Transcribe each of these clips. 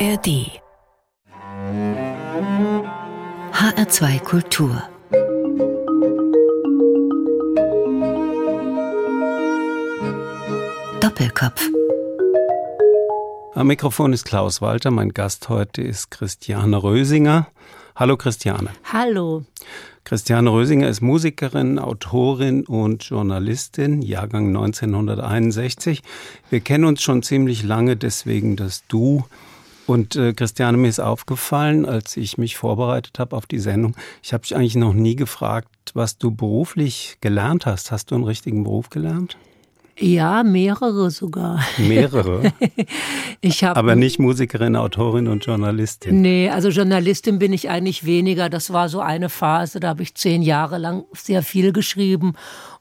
ARD HR2 Kultur Doppelkopf Am Mikrofon ist Klaus Walter. Mein Gast heute ist Christiane Rösinger. Hallo Christiane. Hallo. Christiane Rösinger ist Musikerin, Autorin und Journalistin, Jahrgang 1961. Wir kennen uns schon ziemlich lange, deswegen das Du. Und äh, Christiane, mir ist aufgefallen, als ich mich vorbereitet habe auf die Sendung, ich habe dich eigentlich noch nie gefragt, was du beruflich gelernt hast. Hast du einen richtigen Beruf gelernt? Ja, mehrere sogar. Mehrere? ich hab, Aber nicht Musikerin, Autorin und Journalistin. Nee, also Journalistin bin ich eigentlich weniger. Das war so eine Phase, da habe ich zehn Jahre lang sehr viel geschrieben.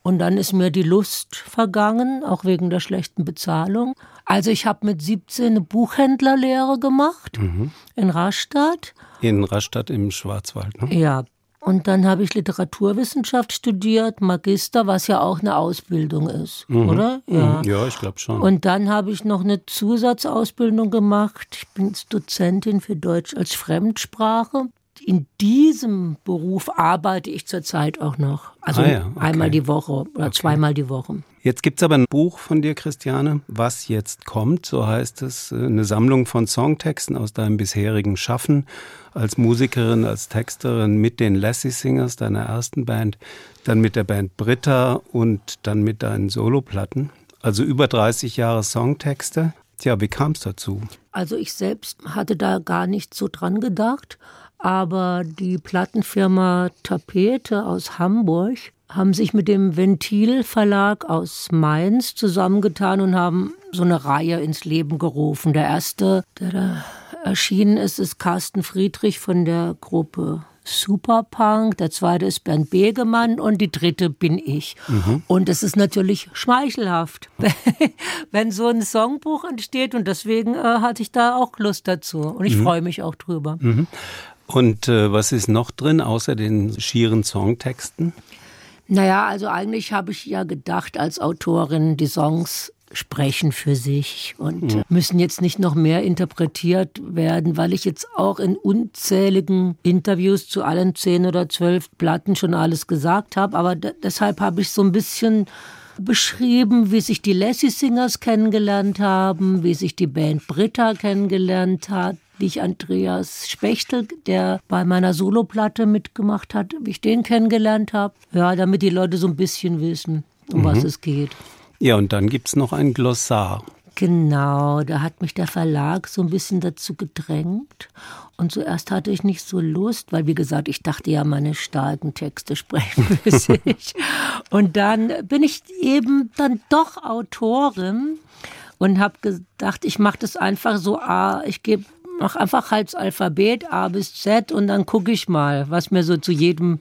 Und dann ist mir die Lust vergangen, auch wegen der schlechten Bezahlung. Also ich habe mit 17 eine Buchhändlerlehre gemacht mhm. in Rastatt. In Rastatt im Schwarzwald, ne? Ja, und dann habe ich Literaturwissenschaft studiert, Magister, was ja auch eine Ausbildung ist, mhm. oder? Ja, ja ich glaube schon. Und dann habe ich noch eine Zusatzausbildung gemacht. Ich bin Dozentin für Deutsch als Fremdsprache in diesem Beruf arbeite ich zurzeit auch noch. Also ah ja, okay. einmal die Woche oder okay. zweimal die Woche. Jetzt gibt es aber ein Buch von dir, Christiane, was jetzt kommt, so heißt es, äh, eine Sammlung von Songtexten aus deinem bisherigen Schaffen als Musikerin, als Texterin mit den Lassie Singers, deiner ersten Band, dann mit der Band Britta und dann mit deinen Soloplatten. Also über 30 Jahre Songtexte. Tja, wie kam es dazu? Also ich selbst hatte da gar nicht so dran gedacht. Aber die Plattenfirma Tapete aus Hamburg haben sich mit dem Ventil Verlag aus Mainz zusammengetan und haben so eine Reihe ins Leben gerufen. Der erste, der da erschienen ist, ist Carsten Friedrich von der Gruppe Superpunk, der zweite ist Bernd Begemann und die dritte bin ich. Mhm. Und es ist natürlich schmeichelhaft, wenn so ein Songbuch entsteht und deswegen äh, hatte ich da auch Lust dazu und ich mhm. freue mich auch drüber. Mhm. Und äh, was ist noch drin, außer den schieren Songtexten? Naja, also eigentlich habe ich ja gedacht, als Autorin, die Songs sprechen für sich und mhm. müssen jetzt nicht noch mehr interpretiert werden, weil ich jetzt auch in unzähligen Interviews zu allen zehn oder zwölf Platten schon alles gesagt habe. Aber deshalb habe ich so ein bisschen beschrieben, wie sich die Lassie Singers kennengelernt haben, wie sich die Band Britta kennengelernt hat, wie ich Andreas Spechtel, der bei meiner Soloplatte mitgemacht hat, wie ich den kennengelernt habe. Ja, damit die Leute so ein bisschen wissen, um mhm. was es geht. Ja, und dann gibt es noch ein Glossar. Genau, da hat mich der Verlag so ein bisschen dazu gedrängt. Und zuerst hatte ich nicht so Lust, weil wie gesagt, ich dachte ja, meine starken Texte sprechen für sich. Und dann bin ich eben dann doch Autorin und habe gedacht, ich mache das einfach so, ich gebe mach einfach halt das Alphabet A bis Z und dann gucke ich mal, was mir so zu jedem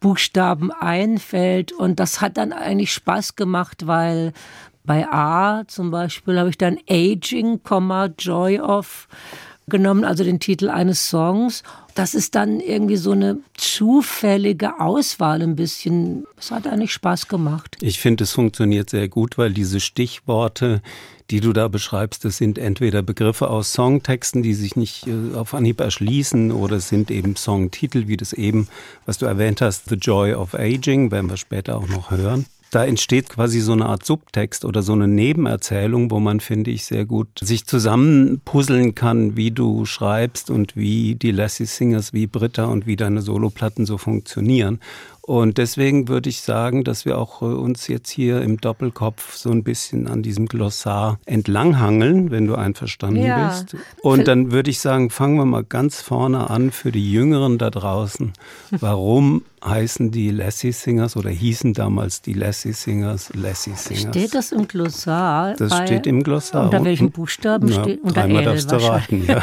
Buchstaben einfällt. Und das hat dann eigentlich Spaß gemacht, weil bei A zum Beispiel habe ich dann Aging, Joy of genommen, also den Titel eines Songs. Das ist dann irgendwie so eine zufällige Auswahl ein bisschen. Es hat eigentlich Spaß gemacht. Ich finde, es funktioniert sehr gut, weil diese Stichworte, die du da beschreibst, das sind entweder Begriffe aus Songtexten, die sich nicht äh, auf Anhieb erschließen, oder es sind eben Songtitel, wie das eben, was du erwähnt hast, The Joy of Aging, werden wir später auch noch hören da entsteht quasi so eine Art Subtext oder so eine Nebenerzählung, wo man, finde ich, sehr gut sich zusammenpuzzeln kann, wie du schreibst und wie die Lassie Singers, wie Britta und wie deine Soloplatten so funktionieren. Und deswegen würde ich sagen, dass wir auch äh, uns jetzt hier im Doppelkopf so ein bisschen an diesem Glossar entlanghangeln, wenn du einverstanden ja. bist. Und dann würde ich sagen, fangen wir mal ganz vorne an für die Jüngeren da draußen. Warum heißen die Lassie Singers oder hießen damals die Lassie Singers Lassie Singers? Steht das im Glossar? Das steht im Glossar. Unter welchen Buchstaben ja, steht? Unter dreimal darfst du raten, ja.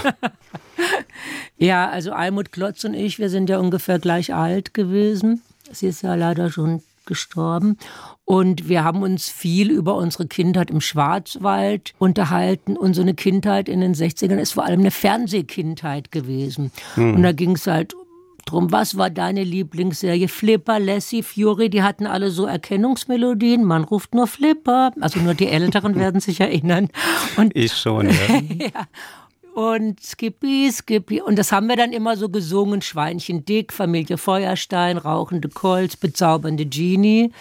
ja, also Almut Klotz und ich, wir sind ja ungefähr gleich alt gewesen. Sie ist ja leider schon gestorben. Und wir haben uns viel über unsere Kindheit im Schwarzwald unterhalten. Unsere Kindheit in den 60ern ist vor allem eine Fernsehkindheit gewesen. Mhm. Und da ging es halt drum, was war deine Lieblingsserie? Flipper, Lassie, Fury, die hatten alle so Erkennungsmelodien. Man ruft nur Flipper. Also nur die Älteren werden sich erinnern. Und ich schon, ja. ja. Und Skippy, Skippy. Und das haben wir dann immer so gesungen. Schweinchen dick, Familie Feuerstein, rauchende Colts, bezaubernde Genie.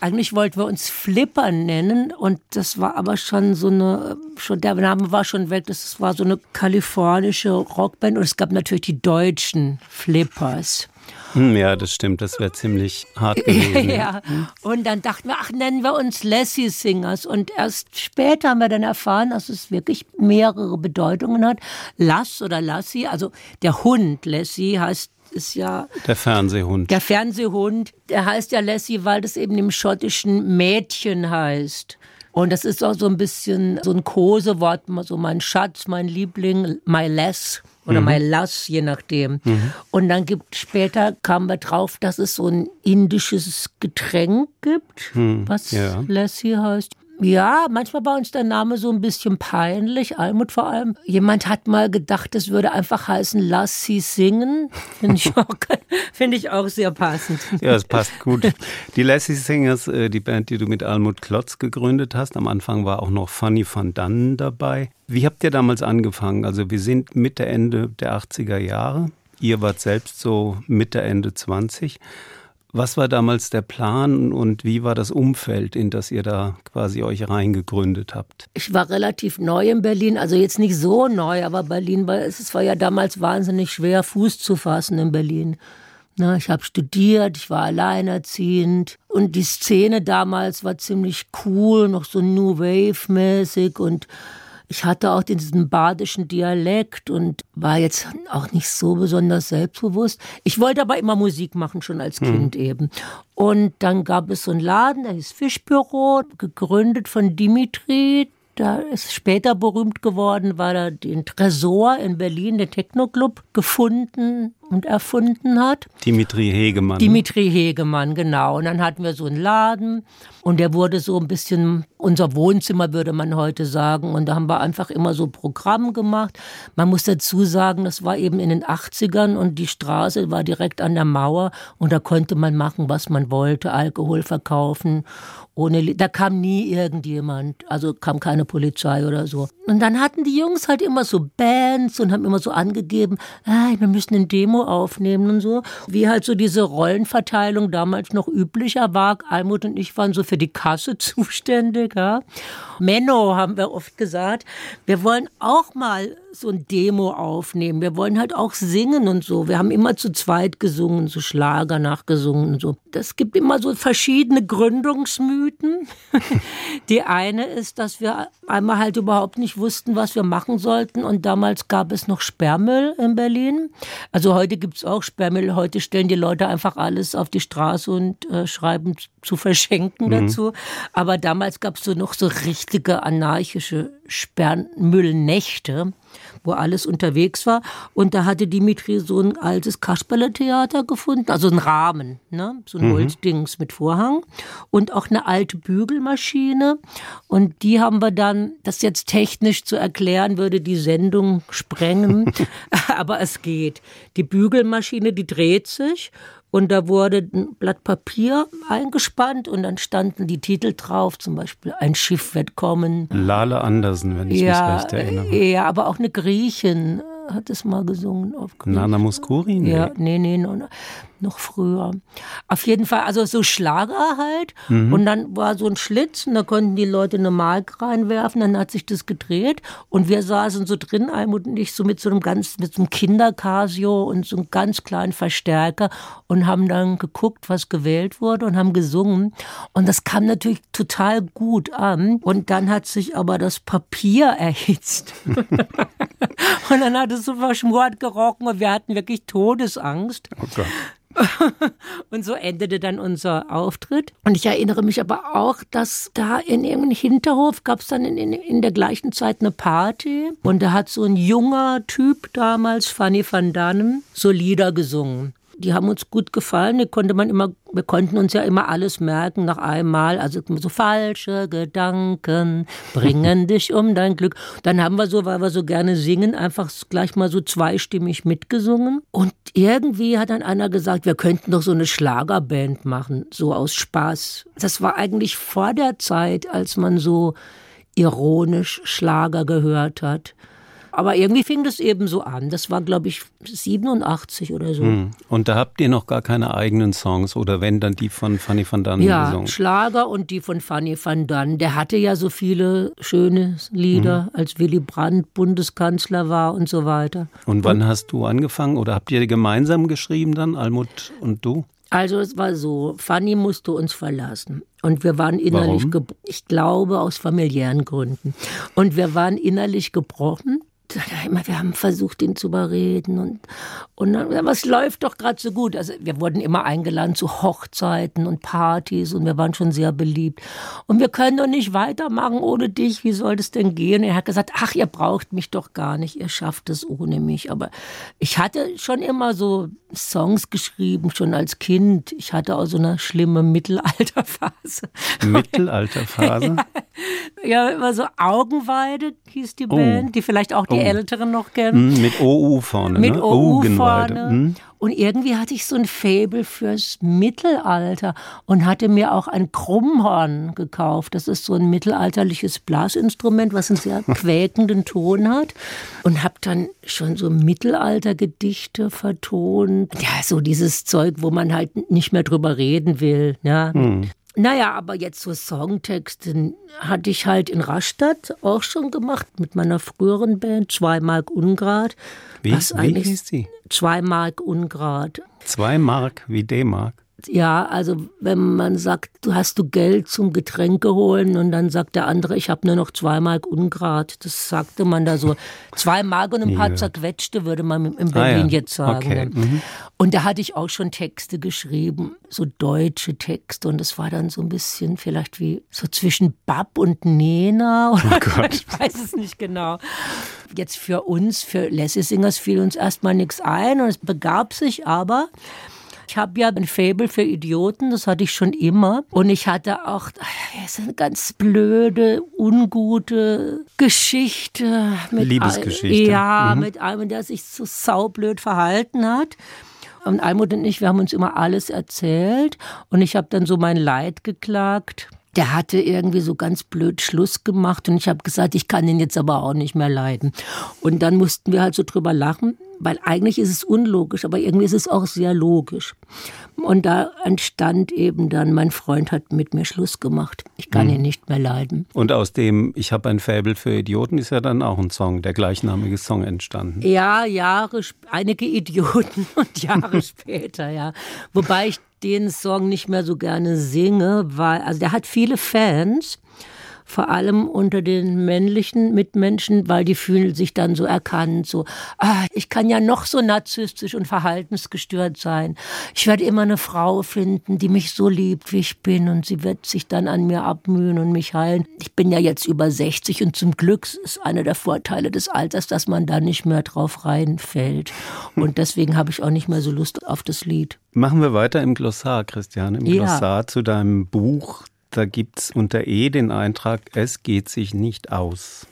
Eigentlich wollten wir uns Flipper nennen und das war aber schon so eine, schon der Name war schon weg, das war so eine kalifornische Rockband und es gab natürlich die deutschen Flippers. Hm, ja, das stimmt, das wäre ziemlich hart gewesen. ja, und dann dachten wir, ach, nennen wir uns Lassie Singers. Und erst später haben wir dann erfahren, dass es wirklich mehrere Bedeutungen hat. Lass oder Lassie, also der Hund Lassie heißt ist ja. Der Fernsehhund. Der Fernsehhund, der heißt ja Lassie, weil das eben im schottischen Mädchen heißt. Und das ist auch so ein bisschen so ein Kosewort, so mein Schatz, mein Liebling, my lass oder mhm. my lass, je nachdem. Mhm. Und dann gibt später kamen wir drauf, dass es so ein indisches Getränk gibt, mhm. was ja. Lassie heißt. Ja, manchmal war uns der Name so ein bisschen peinlich, Almut vor allem. Jemand hat mal gedacht, es würde einfach heißen, lass sie singen. Finde ich, auch, find ich auch sehr passend. Ja, es passt gut. Die Lassie Singers, äh, die Band, die du mit Almut Klotz gegründet hast. Am Anfang war auch noch Fanny van Dannen dabei. Wie habt ihr damals angefangen? Also wir sind Mitte, Ende der 80er Jahre. Ihr wart selbst so Mitte, Ende 20. Was war damals der Plan und wie war das Umfeld, in das ihr da quasi euch reingegründet habt? Ich war relativ neu in Berlin, also jetzt nicht so neu, aber Berlin war, es war ja damals wahnsinnig schwer, Fuß zu fassen in Berlin. Na, ich habe studiert, ich war alleinerziehend und die Szene damals war ziemlich cool, noch so New Wave mäßig und ich hatte auch diesen badischen Dialekt und war jetzt auch nicht so besonders selbstbewusst. Ich wollte aber immer Musik machen, schon als hm. Kind mhm. eben. Und dann gab es so einen Laden, der hieß Fischbüro, gegründet von Dimitri, da ist später berühmt geworden, weil er den Tresor in Berlin, den Techno-Club, gefunden und erfunden hat. Dimitri Hegemann. Dimitri Hegemann, genau. Und dann hatten wir so einen Laden und der wurde so ein bisschen unser Wohnzimmer, würde man heute sagen. Und da haben wir einfach immer so Programm gemacht. Man muss dazu sagen, das war eben in den 80ern und die Straße war direkt an der Mauer und da konnte man machen, was man wollte, Alkohol verkaufen ohne, da kam nie irgendjemand, also kam keine Polizei oder so. Und dann hatten die Jungs halt immer so Bands und haben immer so angegeben, hey, wir müssen eine Demo aufnehmen und so. Wie halt so diese Rollenverteilung damals noch üblicher war. Almut und ich waren so für die Kasse zuständig, ja. Menno haben wir oft gesagt, wir wollen auch mal so ein Demo aufnehmen. Wir wollen halt auch singen und so. Wir haben immer zu zweit gesungen, so Schlager nachgesungen und so. Das gibt immer so verschiedene Gründungsmythen. Die eine ist, dass wir einmal halt überhaupt nicht wussten, was wir machen sollten. Und damals gab es noch Sperrmüll in Berlin. Also heute gibt es auch Sperrmüll. Heute stellen die Leute einfach alles auf die Straße und äh, schreiben zu verschenken mhm. dazu. Aber damals gab es so noch so richtige anarchische Sperrmüllnächte wo alles unterwegs war. Und da hatte Dimitri so ein altes Kasperle-Theater gefunden, also ein Rahmen, ne? so ein mhm. Holzdings mit Vorhang und auch eine alte Bügelmaschine. Und die haben wir dann, das jetzt technisch zu erklären, würde die Sendung sprengen, aber es geht. Die Bügelmaschine, die dreht sich und da wurde ein Blatt Papier eingespannt und dann standen die Titel drauf, zum Beispiel Ein Schiff wird kommen. Lale Andersen, wenn ich ja, mich recht erinnere. Ja, aber auch eine Griechin hat es mal gesungen. Auf Nana Muscuri? Nee. Ja, nee, nee, noch, noch früher. Auf jeden Fall, also so Schlager halt. Mhm. Und dann war so ein Schlitz und da konnten die Leute eine Mark reinwerfen, dann hat sich das gedreht und wir saßen so drin, Almut und ich, so mit so einem ganz, mit so einem Kindercasio und so einem ganz kleinen Verstärker und haben dann geguckt, was gewählt wurde und haben gesungen. Und das kam natürlich total gut an. Und dann hat sich aber das Papier erhitzt. und dann hat es so verschmort gerochen und wir hatten wirklich Todesangst. Oh Gott. und so endete dann unser Auftritt. Und ich erinnere mich aber auch, dass da in irgendeinem Hinterhof gab es dann in, in, in, der gleichen Zeit eine Party. Und da hat so ein junger Typ damals, Fanny van Dannen, so Lieder gesungen. Die haben uns gut gefallen. Die konnte man immer, wir konnten uns ja immer alles merken nach einmal. Also so falsche Gedanken bringen dich um dein Glück. Dann haben wir so, weil wir so gerne singen, einfach gleich mal so zweistimmig mitgesungen. Und irgendwie hat dann einer gesagt, wir könnten doch so eine Schlagerband machen, so aus Spaß. Das war eigentlich vor der Zeit, als man so ironisch Schlager gehört hat. Aber irgendwie fing das eben so an. Das war, glaube ich, 87 oder so. Hm. Und da habt ihr noch gar keine eigenen Songs oder wenn dann die von Fanny van Dann ja, gesungen? Ja, Schlager und die von Fanny van Dann. Der hatte ja so viele schöne Lieder, mhm. als Willy Brandt Bundeskanzler war und so weiter. Und wann und, hast du angefangen oder habt ihr gemeinsam geschrieben dann, Almut und du? Also es war so, Fanny musste uns verlassen und wir waren innerlich, ich glaube aus familiären Gründen, und wir waren innerlich gebrochen wir haben versucht, ihn zu überreden und, und dann, was läuft doch gerade so gut. Also wir wurden immer eingeladen zu Hochzeiten und Partys und wir waren schon sehr beliebt. Und wir können doch nicht weitermachen ohne dich. Wie soll das denn gehen? er hat gesagt, ach, ihr braucht mich doch gar nicht. Ihr schafft es ohne mich. Aber ich hatte schon immer so Songs geschrieben, schon als Kind. Ich hatte auch so eine schlimme Mittelalterphase. Mittelalterphase? ja, immer so Augenweide hieß die oh. Band, die vielleicht auch die die oh. Älteren noch kennen. Mm, mit OU vorne. Mit ne? OU vorne. Mm. Und irgendwie hatte ich so ein Faible fürs Mittelalter und hatte mir auch ein Krummhorn gekauft. Das ist so ein mittelalterliches Blasinstrument, was einen sehr quäkenden Ton hat. Und habe dann schon so Mittelaltergedichte vertont. Ja, so dieses Zeug, wo man halt nicht mehr drüber reden will. Ja. Hm. Naja, aber jetzt so Songtexte hatte ich halt in Rastatt auch schon gemacht mit meiner früheren Band, Zwei Mark Ungrad. Wie, was wie hieß die? Zwei Mark Ungrad. Zwei Mark wie D-Mark? Ja, also wenn man sagt, du hast du Geld zum Getränke holen und dann sagt der andere, ich habe nur noch zwei Mark Ungrad. Das sagte man da so. Zwei Mark und ein paar ja. zerquetschte, würde man in Berlin ah, ja. jetzt sagen. Okay. Mhm. Und da hatte ich auch schon Texte geschrieben, so deutsche Texte. Und es war dann so ein bisschen vielleicht wie so zwischen Bab und Nena. Oder oh Gott. ich weiß es nicht genau. Jetzt für uns, für Lassie Singers fiel uns erstmal nichts ein. Und es begab sich aber, ich habe ja ein Faible für Idioten, das hatte ich schon immer. Und ich hatte auch ist eine ganz blöde, ungute Geschichte. Mit Liebesgeschichte. ja, mhm. mit einem, der sich so saublöd verhalten hat. Und Almut und ich, wir haben uns immer alles erzählt. Und ich habe dann so mein Leid geklagt der hatte irgendwie so ganz blöd Schluss gemacht und ich habe gesagt, ich kann ihn jetzt aber auch nicht mehr leiden. Und dann mussten wir halt so drüber lachen, weil eigentlich ist es unlogisch, aber irgendwie ist es auch sehr logisch. Und da entstand eben dann, mein Freund hat mit mir Schluss gemacht. Ich kann mhm. ihn nicht mehr leiden. Und aus dem Ich habe ein Faible für Idioten ist ja dann auch ein Song, der gleichnamige Song entstanden. Ja, Jahre, einige Idioten und Jahre später, ja. Wobei ich den Song nicht mehr so gerne singe, weil, also der hat viele Fans vor allem unter den männlichen Mitmenschen, weil die fühlen sich dann so erkannt, so, ah, ich kann ja noch so narzisstisch und verhaltensgestört sein. Ich werde immer eine Frau finden, die mich so liebt, wie ich bin und sie wird sich dann an mir abmühen und mich heilen. Ich bin ja jetzt über 60 und zum Glück ist einer der Vorteile des Alters, dass man da nicht mehr drauf reinfällt. Und deswegen habe ich auch nicht mehr so Lust auf das Lied. Machen wir weiter im Glossar, Christiane, im ja. Glossar zu deinem Buch da gibt es unter E den Eintrag, es geht sich nicht aus.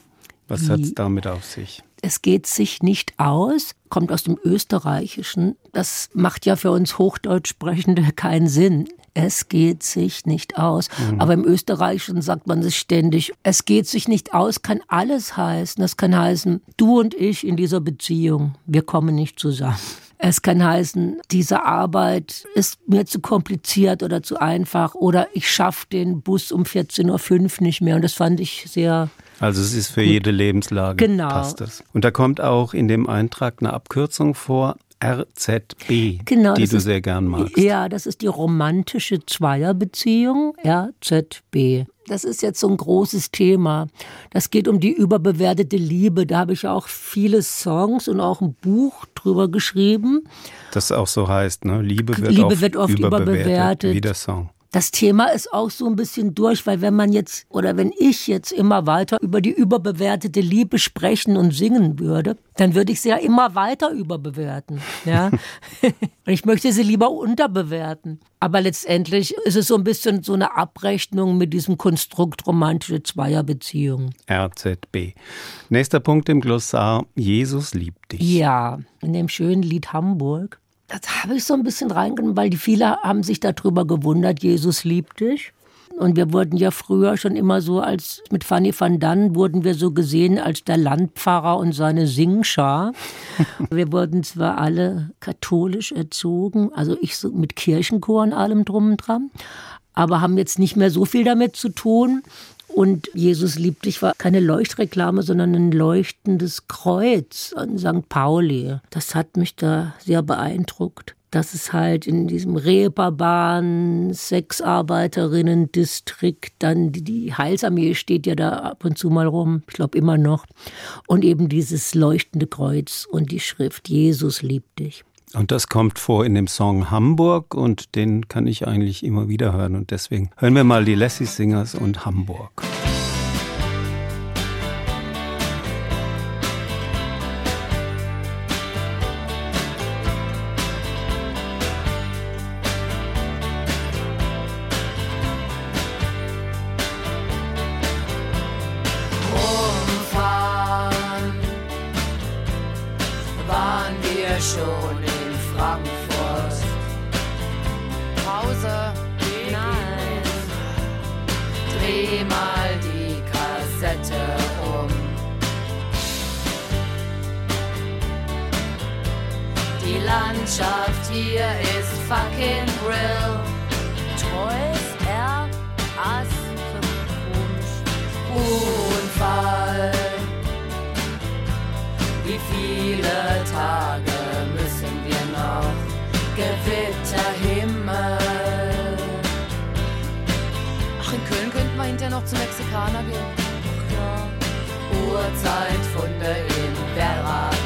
Was hat es damit auf sich? Es geht sich nicht aus, kommt aus dem Österreichischen. Das macht ja für uns Hochdeutschsprechende keinen Sinn. Es geht sich nicht aus. Mhm. Aber im Österreichischen sagt man es ständig. Es geht sich nicht aus, kann alles heißen. Das kann heißen, du und ich in dieser Beziehung, wir kommen nicht zusammen. Es kann heißen, diese Arbeit ist mir zu kompliziert oder zu einfach oder ich schaffe den Bus um 14.05 Uhr nicht mehr. Und das fand ich sehr. Also es ist für gut. jede Lebenslage. Genau. Passt das. Und da kommt auch in dem Eintrag eine Abkürzung vor, RZB, genau, die du sehr gern magst. Ja, das ist die romantische Zweierbeziehung, RZB. Das ist jetzt so ein großes Thema. Das geht um die überbewertete Liebe. Da habe ich auch viele Songs und auch ein Buch drüber geschrieben. Das auch so heißt, ne? Liebe wird, Liebe oft, wird oft überbewertet, überbewertet. Wie der Song das Thema ist auch so ein bisschen durch, weil wenn man jetzt oder wenn ich jetzt immer weiter über die überbewertete Liebe sprechen und singen würde, dann würde ich sie ja immer weiter überbewerten. Ja? ich möchte sie lieber unterbewerten. Aber letztendlich ist es so ein bisschen so eine Abrechnung mit diesem Konstrukt romantische Zweierbeziehung. RZB. Nächster Punkt im Glossar. Jesus liebt dich. Ja, in dem schönen Lied Hamburg das habe ich so ein bisschen reingenommen, weil die viele haben sich darüber gewundert, Jesus liebt dich. Und wir wurden ja früher schon immer so als mit Fanny van Dan wurden wir so gesehen als der Landpfarrer und seine Singschar. wir wurden zwar alle katholisch erzogen, also ich so mit Kirchenchor und allem drum und dran, aber haben jetzt nicht mehr so viel damit zu tun. Und Jesus liebt dich war keine Leuchtreklame, sondern ein leuchtendes Kreuz an St. Pauli. Das hat mich da sehr beeindruckt dass es halt in diesem Reeperbahn Sexarbeiterinnen-Distrikt dann die Heilsarmee steht ja da ab und zu mal rum, ich glaube immer noch, und eben dieses leuchtende Kreuz und die Schrift Jesus liebt dich. Und das kommt vor in dem Song Hamburg und den kann ich eigentlich immer wieder hören und deswegen hören wir mal die Lassie Singers und Hamburg. Frankfurt. Pause? Nein. Dreh mal die Kassette um. Die Landschaft hier ist fucking real. Treus er Unfall. Wie viele Tage. Kreuz links vorbei, im Radio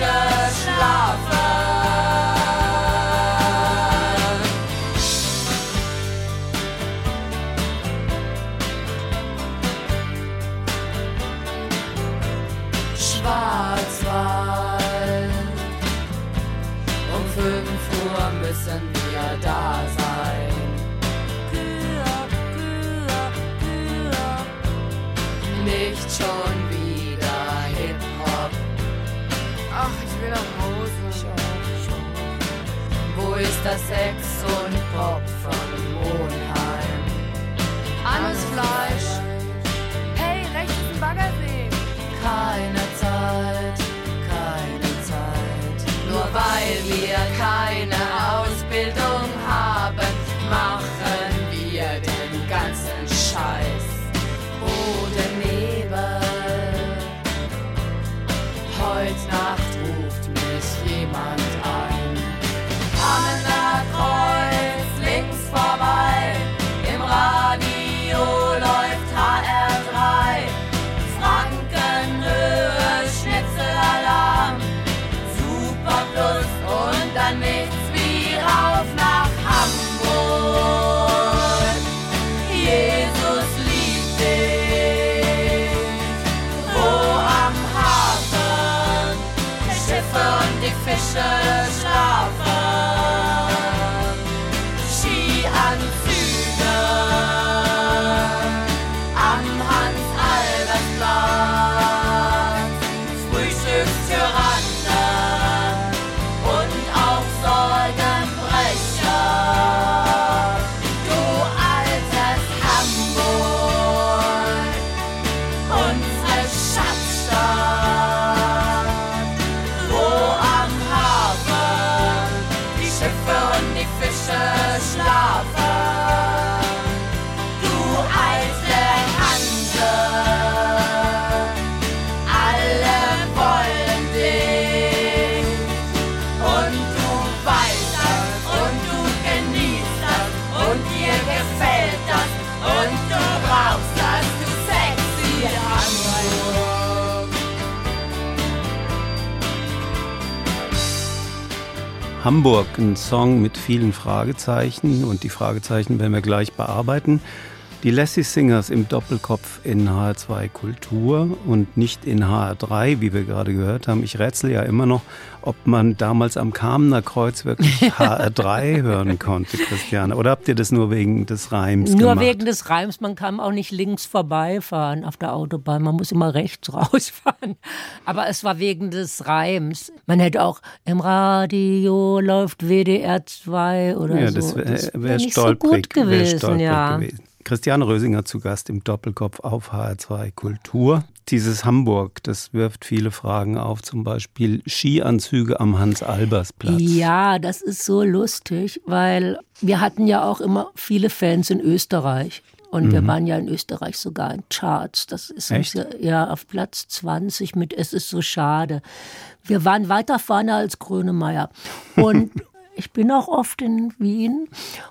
läuft sun. Hamburg, ein Song mit vielen Fragezeichen und die Fragezeichen werden wir gleich bearbeiten. Die Lassie Singers im Doppelkopf in HR2 Kultur und nicht in HR3, wie wir gerade gehört haben. Ich rätsel ja immer noch, ob man damals am Kamener Kreuz wirklich HR3 hören konnte, Christiane. Oder habt ihr das nur wegen des Reims nur gemacht? Nur wegen des Reims. Man kann auch nicht links vorbeifahren auf der Autobahn. Man muss immer rechts rausfahren. Aber es war wegen des Reims. Man hätte auch im Radio läuft WDR 2 oder ja, so. Das wäre wär, wär nicht so gut gewesen, wär ja. gewesen. Christiane Rösinger zu Gast im Doppelkopf auf HR2 Kultur. Dieses Hamburg, das wirft viele Fragen auf, zum Beispiel Skianzüge am Hans-Albers-Platz. Ja, das ist so lustig, weil wir hatten ja auch immer viele Fans in Österreich. Und mhm. wir waren ja in Österreich sogar in Charts. Das ist Echt? Ja auf Platz 20 mit Es ist so schade. Wir waren weiter vorne als Grönemeyer. Und ich bin auch oft in Wien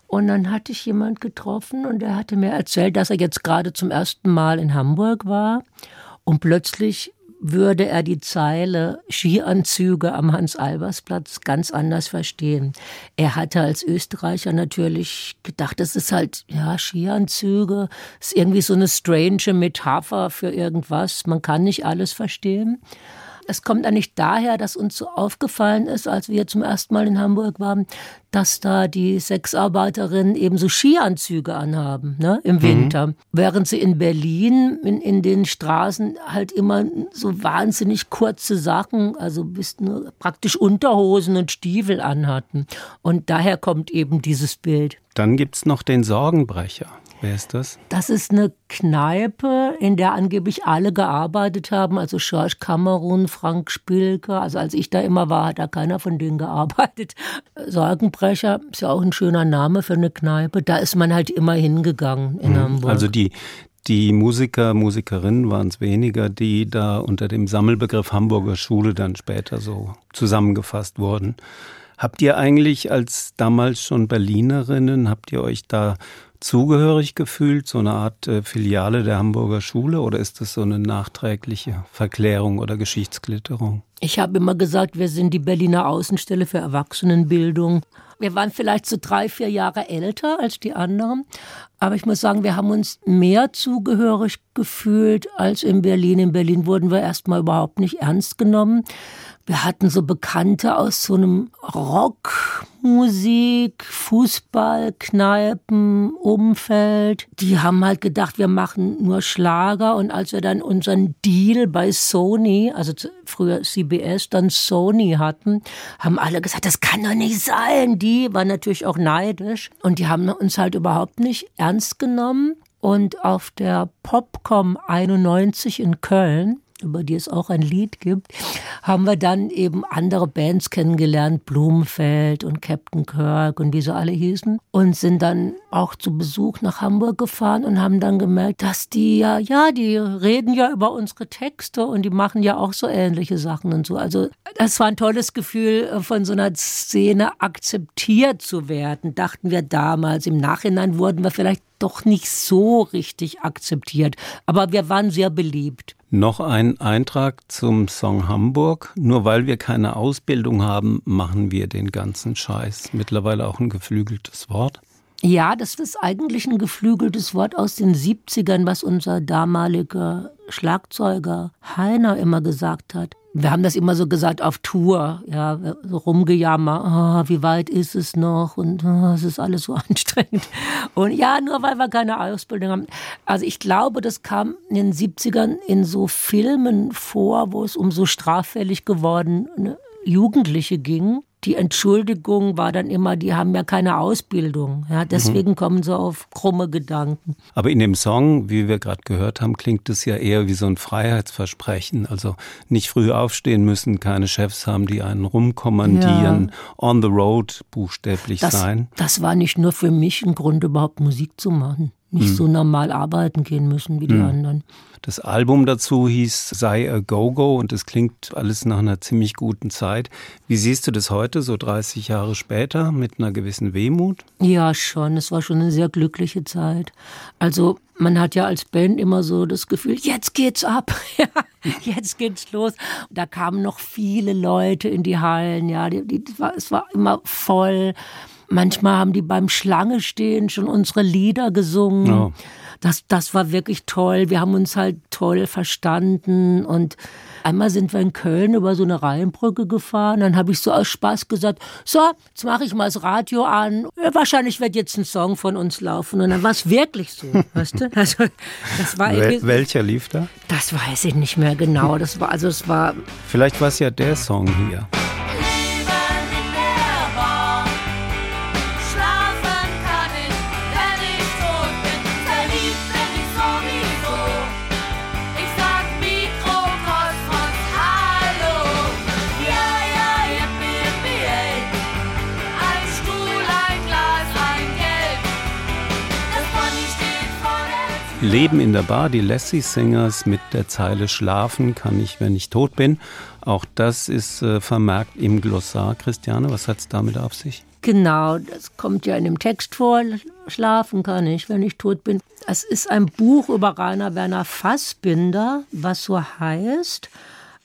und dann hatte ich jemand getroffen und der hatte mir erzählt, dass er jetzt gerade zum ersten Mal in Hamburg war und plötzlich würde er die Zeile Skianzüge am Hans-Albers-Platz ganz anders verstehen. Er hatte als Österreicher natürlich gedacht, das ist halt, ja, Skianzüge, ist irgendwie so eine strange Metapher für irgendwas. Man kann nicht alles verstehen. Es kommt eigentlich daher, dass uns so aufgefallen ist, als wir zum ersten Mal in Hamburg waren, dass da die Sexarbeiterinnen eben so Skianzüge anhaben ne, im Winter. Mhm. Während sie in Berlin in, in den Straßen halt immer so wahnsinnig kurze Sachen, also bis nur praktisch Unterhosen und Stiefel anhatten. Und daher kommt eben dieses Bild. Dann gibt es noch den Sorgenbrecher. Wer ist das? Das ist eine Kneipe, in der angeblich alle gearbeitet haben. Also George Cameron, Frank Spilke. Also als ich da immer war, hat da keiner von denen gearbeitet. Sorgenbrecher ist ja auch ein schöner Name für eine Kneipe. Da ist man halt immer hingegangen in mhm. Hamburg. Also die, die Musiker, Musikerinnen waren es weniger, die da unter dem Sammelbegriff Hamburger Schule dann später so zusammengefasst wurden. Habt ihr eigentlich als damals schon Berlinerinnen, habt ihr euch da zugehörig gefühlt, so eine Art äh, Filiale der Hamburger Schule oder ist das so eine nachträgliche Verklärung oder Geschichtsklitterung? Ich habe immer gesagt, wir sind die Berliner Außenstelle für Erwachsenenbildung. Wir waren vielleicht so drei, vier Jahre älter als die anderen. Aber ich muss sagen, wir haben uns mehr zugehörig gefühlt als in Berlin. In Berlin wurden wir erstmal überhaupt nicht ernst genommen. Wir hatten so Bekannte aus so einem Rockmusik, Fußball, Kneipen, Umfeld. Die haben halt gedacht, wir machen nur Schlager. Und als wir dann unseren Deal bei Sony, also früher CBS, dann Sony hatten, haben alle gesagt, das kann doch nicht sein. Die waren natürlich auch neidisch. Und die haben uns halt überhaupt nicht ernst genommen. Und auf der Popcom 91 in Köln, über die es auch ein Lied gibt, haben wir dann eben andere Bands kennengelernt, Blumenfeld und Captain Kirk und wie sie alle hießen und sind dann auch zu Besuch nach Hamburg gefahren und haben dann gemerkt, dass die ja, ja, die reden ja über unsere Texte und die machen ja auch so ähnliche Sachen und so. Also das war ein tolles Gefühl, von so einer Szene akzeptiert zu werden, dachten wir damals. Im Nachhinein wurden wir vielleicht doch nicht so richtig akzeptiert. Aber wir waren sehr beliebt. Noch ein Eintrag zum Song Hamburg. Nur weil wir keine Ausbildung haben, machen wir den ganzen Scheiß. Mittlerweile auch ein geflügeltes Wort. Ja, das ist eigentlich ein geflügeltes Wort aus den 70ern, was unser damaliger Schlagzeuger Heiner immer gesagt hat wir haben das immer so gesagt auf Tour, ja, so rumgejammer, oh, wie weit ist es noch und oh, es ist alles so anstrengend. Und ja, nur weil wir keine Ausbildung haben. Also ich glaube, das kam in den 70ern in so Filmen vor, wo es um so straffällig gewordene Jugendliche ging die Entschuldigung war dann immer, die haben ja keine Ausbildung. Ja, deswegen mhm. kommen sie auf krumme Gedanken. Aber in dem Song, wie wir gerade gehört haben, klingt es ja eher wie so ein Freiheitsversprechen. Also nicht früh aufstehen müssen, keine Chefs haben, die einen rumkommandieren, ja. on the road buchstäblich das, sein. Das war nicht nur für mich ein Grund, überhaupt Musik zu machen. Nicht mhm. so normal arbeiten gehen müssen wie die mhm. anderen. Das Album dazu hieß Sei a Go-Go und es klingt alles nach einer ziemlich guten Zeit. Wie siehst du das heute, so 30 Jahre später, mit einer gewissen Wehmut? Ja, schon. Es war schon eine sehr glückliche Zeit. Also man hat ja als Band immer so das Gefühl, jetzt geht's ab. jetzt geht's los. Da kamen noch viele Leute in die Hallen, ja, die, die, war, es war immer voll. Manchmal haben die beim Schlange stehen schon unsere Lieder gesungen. Oh. Das, das war wirklich toll. Wir haben uns halt toll verstanden und Einmal sind wir in Köln über so eine Rheinbrücke gefahren. Dann habe ich so aus Spaß gesagt, so, jetzt mache ich mal das Radio an. Wahrscheinlich wird jetzt ein Song von uns laufen. Und dann war es wirklich so, weißt du? Also, das war Wel welcher lief da? Das weiß ich nicht mehr genau. Das war, also es war. Vielleicht war es ja der Song hier. Leben in der Bar, die Lassie Singers mit der Zeile Schlafen kann ich, wenn ich tot bin. Auch das ist äh, vermerkt im Glossar. Christiane, was hat es damit auf sich? Genau, das kommt ja in dem Text vor. Schlafen kann ich, wenn ich tot bin. Es ist ein Buch über Rainer Werner Fassbinder, was so heißt.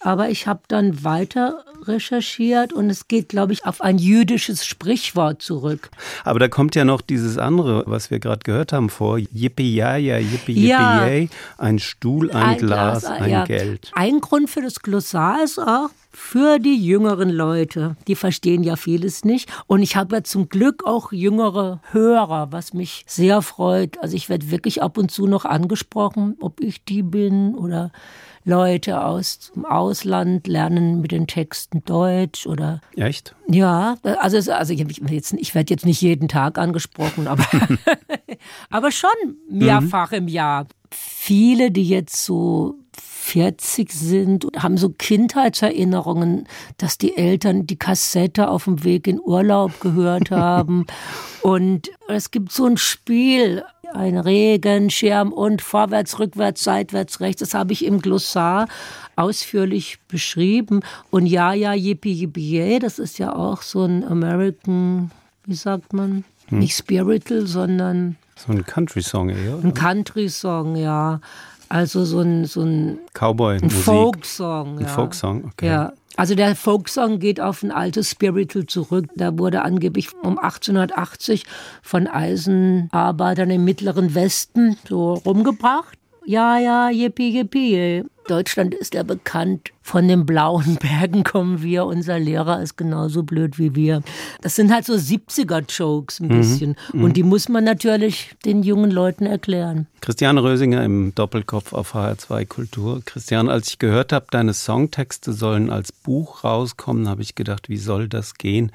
Aber ich habe dann weiter recherchiert und es geht, glaube ich, auf ein jüdisches Sprichwort zurück. Aber da kommt ja noch dieses andere, was wir gerade gehört haben vor. Yippie ja ja, yippie yippie ja. ein Stuhl, ein, ein Glas, Glas, ein ja. Geld. Ein Grund für das Glossar ist auch, für die jüngeren Leute. Die verstehen ja vieles nicht. Und ich habe ja zum Glück auch jüngere Hörer, was mich sehr freut. Also ich werde wirklich ab und zu noch angesprochen, ob ich die bin oder Leute aus dem Ausland lernen mit den Texten Deutsch oder. Echt? Ja, also, also ich, jetzt, ich werde jetzt nicht jeden Tag angesprochen, aber, aber schon mehrfach mhm. im Jahr. Viele, die jetzt so 40 sind, haben so Kindheitserinnerungen, dass die Eltern die Kassette auf dem Weg in Urlaub gehört haben. Und es gibt so ein Spiel, ein Regenschirm und vorwärts, rückwärts, seitwärts, rechts. Das habe ich im Glossar ausführlich beschrieben. Und ja, ja, yippie, yippie, yay, das ist ja auch so ein American, wie sagt man? Hm. Nicht Spiritual, sondern. So ein Country-Song eher. Ein Country-Song, ja. Also so ein, so ein Cowboy, ein Folksong. Ein ja. Folksong, okay. Ja. Also der Folksong geht auf ein altes Spiritual zurück. Da wurde angeblich um 1880 von Eisenarbeitern im Mittleren Westen so rumgebracht. Ja, ja, yippie, yippie. Deutschland ist ja bekannt. Von den blauen Bergen kommen wir. Unser Lehrer ist genauso blöd wie wir. Das sind halt so 70er-Jokes ein mhm, bisschen. Mhm. Und die muss man natürlich den jungen Leuten erklären. Christiane Rösinger im Doppelkopf auf HR2 Kultur. Christiane, als ich gehört habe, deine Songtexte sollen als Buch rauskommen, habe ich gedacht, wie soll das gehen?